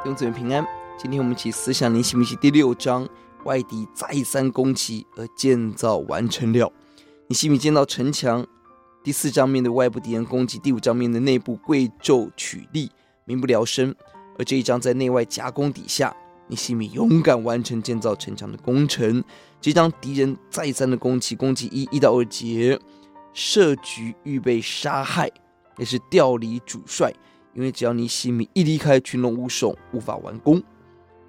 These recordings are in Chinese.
弟兄姊妹平安。今天我们一起思想尼希米记第六章，外敌再三攻击而建造完成了。尼希米建造城墙。第四章面对外部敌人攻击，第五章面对内部贵胄取利，民不聊生。而这一章在内外夹攻底下，尼希米勇敢完成建造城墙的工程。这一章敌人再三的攻击，攻击一一到二节，设局预备杀害，也是调离主帅。因为只要尼西米一离开，群龙无首，无法完工。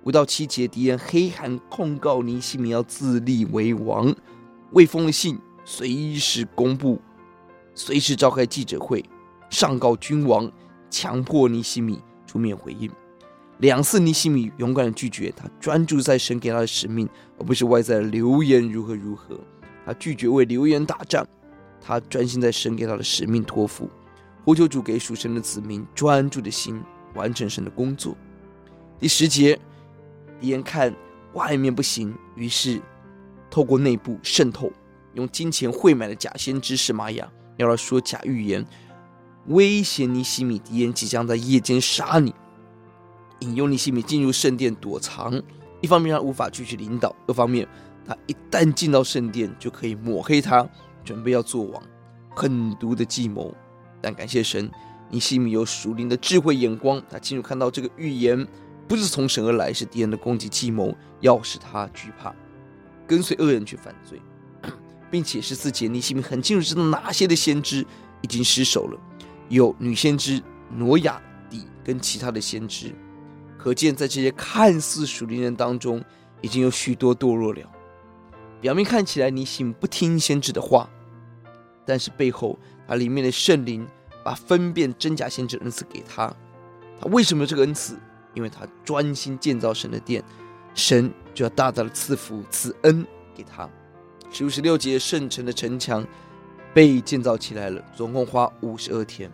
五到七节，敌人黑函控告尼西米要自立为王，未封的信随时公布，随时召开记者会，上告君王，强迫尼西米出面回应。两次尼西米勇敢的拒绝，他专注在神给他的使命，而不是外在的流言如何如何。他拒绝为流言打仗，他专心在神给他的使命托付。呼求主给属神的子民专注的心，完成神的工作。第十节，敌人看外面不行，于是透过内部渗透，用金钱贿买的假先知示玛雅，要来说假预言，威胁尼西米。敌人即将在夜间杀你，引诱尼西米进入圣殿躲藏。一方面他无法继续领导，二方面他一旦进到圣殿，就可以抹黑他，准备要做王，狠毒的计谋。但感谢神，尼希米有属灵的智慧眼光，他清楚看到这个预言不是从神而来，是敌人的攻击计谋，要使他惧怕，跟随恶人去犯罪，并且十四节，尼希米很清楚知道哪些的先知已经失手了，有女先知挪亚底跟其他的先知，可见在这些看似属灵人当中，已经有许多堕落了。表面看起来尼希米不听先知的话，但是背后。把里面的圣灵把分辨真假先知恩赐给他，他为什么有这个恩赐？因为他专心建造神的殿，神就要大大的赐福赐恩给他。十五十六节，圣城的城墙被建造起来了，总共花五十二天。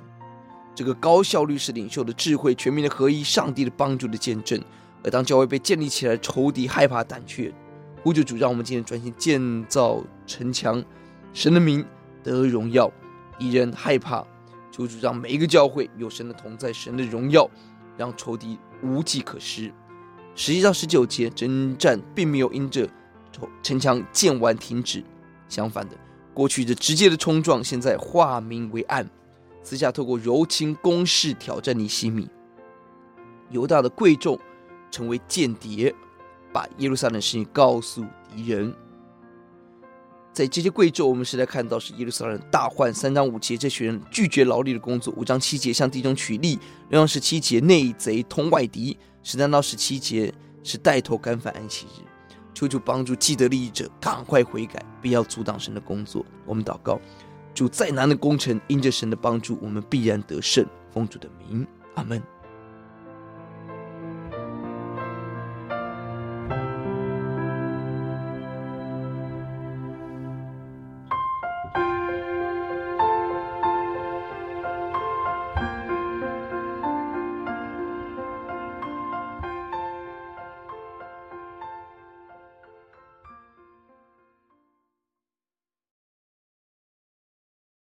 这个高效率是领袖的智慧、全民的合一、上帝的帮助的见证。而当教会被建立起来，仇敌害怕胆怯，呼救主，让我们今天专心建造城墙，神的名得荣耀。敌人害怕，求主让每一个教会有神的同在，神的荣耀，让仇敌无计可施。十一到十九节，征战并没有因着城墙建完停止，相反的，过去的直接的冲撞，现在化名为暗，私下透过柔情攻势挑战尼西米。犹大的贵重成为间谍，把耶路撒冷事情告诉敌人。在这些贵胄，我们实在看到是耶路撒冷大患。三章五节，这群人拒绝劳力的工作；五章七节，向弟兄取利；六章十七节，内贼通外敌；十三到十七节是带头干犯安息日。求主帮助既得利益者赶快悔改，不要阻挡神的工作。我们祷告，主再难的工程，因着神的帮助，我们必然得胜。奉主的名，阿门。